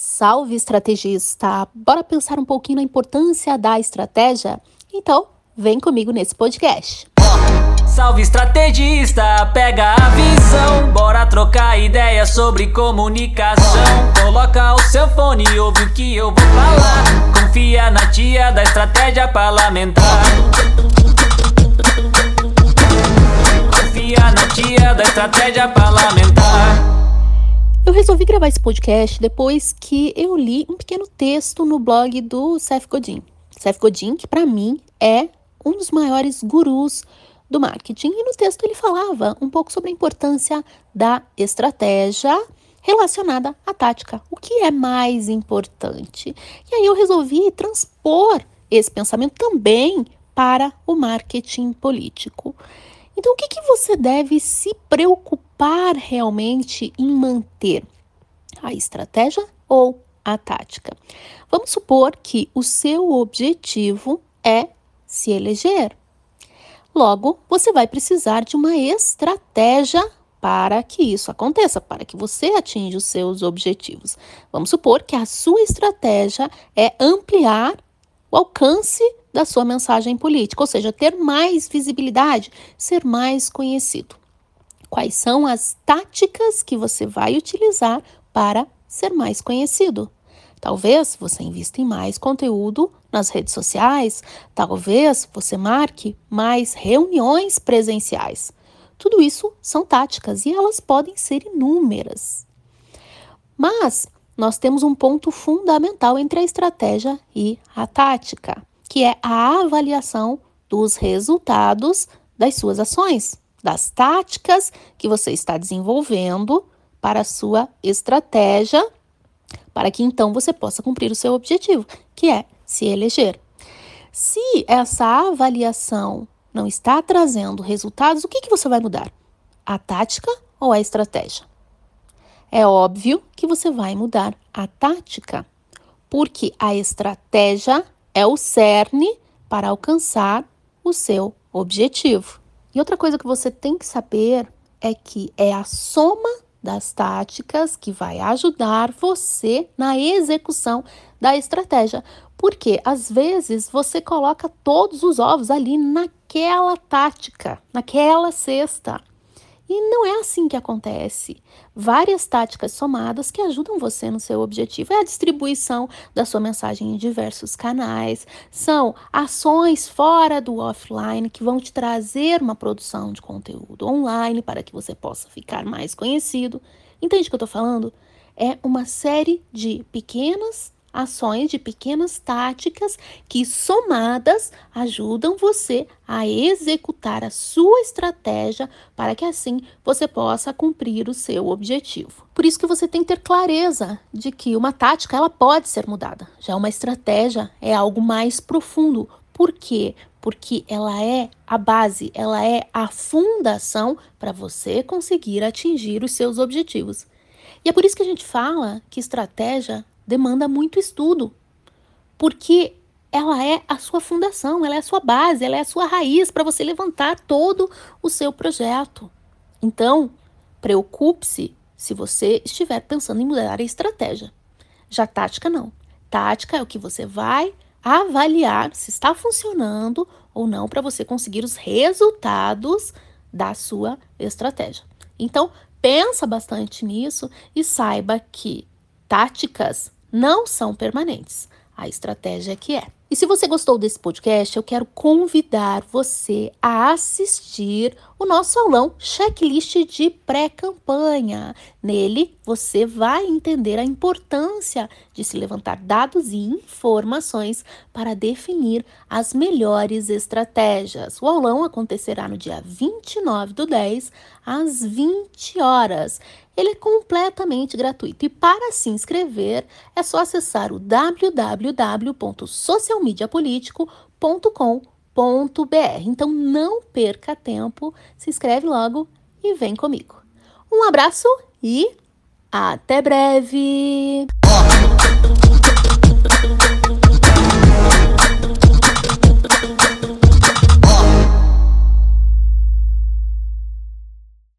Salve estrategista! Bora pensar um pouquinho na importância da estratégia? Então, vem comigo nesse podcast. Salve estrategista, pega a visão, bora trocar ideias sobre comunicação. Coloca o seu fone e ouve o que eu vou falar. Confia na tia da estratégia parlamentar. Confia na tia da estratégia parlamentar. Resolvi gravar esse podcast depois que eu li um pequeno texto no blog do Seth Godin. Seth Godin, que para mim é um dos maiores gurus do marketing, e no texto ele falava um pouco sobre a importância da estratégia relacionada à tática. O que é mais importante? E aí eu resolvi transpor esse pensamento também para o marketing político. Então, o que, que você deve se preocupar realmente em manter? A estratégia ou a tática? Vamos supor que o seu objetivo é se eleger. Logo, você vai precisar de uma estratégia para que isso aconteça, para que você atinja os seus objetivos. Vamos supor que a sua estratégia é ampliar o alcance da sua mensagem política, ou seja, ter mais visibilidade, ser mais conhecido. Quais são as táticas que você vai utilizar para ser mais conhecido? Talvez você invista em mais conteúdo nas redes sociais, talvez você marque mais reuniões presenciais. Tudo isso são táticas e elas podem ser inúmeras. Mas nós temos um ponto fundamental entre a estratégia e a tática, que é a avaliação dos resultados das suas ações, das táticas que você está desenvolvendo para a sua estratégia, para que então você possa cumprir o seu objetivo, que é se eleger. Se essa avaliação não está trazendo resultados, o que, que você vai mudar? A tática ou a estratégia? É óbvio que você vai mudar a tática, porque a estratégia é o cerne para alcançar o seu objetivo. E outra coisa que você tem que saber é que é a soma das táticas que vai ajudar você na execução da estratégia. Porque às vezes você coloca todos os ovos ali naquela tática, naquela cesta. E não é assim que acontece. Várias táticas somadas que ajudam você no seu objetivo. É a distribuição da sua mensagem em diversos canais, são ações fora do offline que vão te trazer uma produção de conteúdo online para que você possa ficar mais conhecido. Entende o que eu estou falando? É uma série de pequenas ações de pequenas táticas que, somadas, ajudam você a executar a sua estratégia para que assim você possa cumprir o seu objetivo. Por isso que você tem que ter clareza de que uma tática ela pode ser mudada. Já uma estratégia é algo mais profundo. Por quê? Porque ela é a base, ela é a fundação para você conseguir atingir os seus objetivos. E é por isso que a gente fala que estratégia demanda muito estudo, porque ela é a sua fundação, ela é a sua base, ela é a sua raiz para você levantar todo o seu projeto. Então, preocupe-se se você estiver pensando em mudar a estratégia. Já tática não. Tática é o que você vai avaliar se está funcionando ou não para você conseguir os resultados da sua estratégia. Então, pensa bastante nisso e saiba que táticas não são permanentes. A estratégia é que é. E se você gostou desse podcast, eu quero convidar você a assistir o nosso aulão Checklist de Pré-Campanha. Nele, você vai entender a importância de se levantar dados e informações para definir as melhores estratégias. O aulão acontecerá no dia 29 do 10, às 20 horas. Ele é completamente gratuito e para se inscrever é só acessar o www.socialmediapolitico.com.br. Então não perca tempo, se inscreve logo e vem comigo. Um abraço e até breve!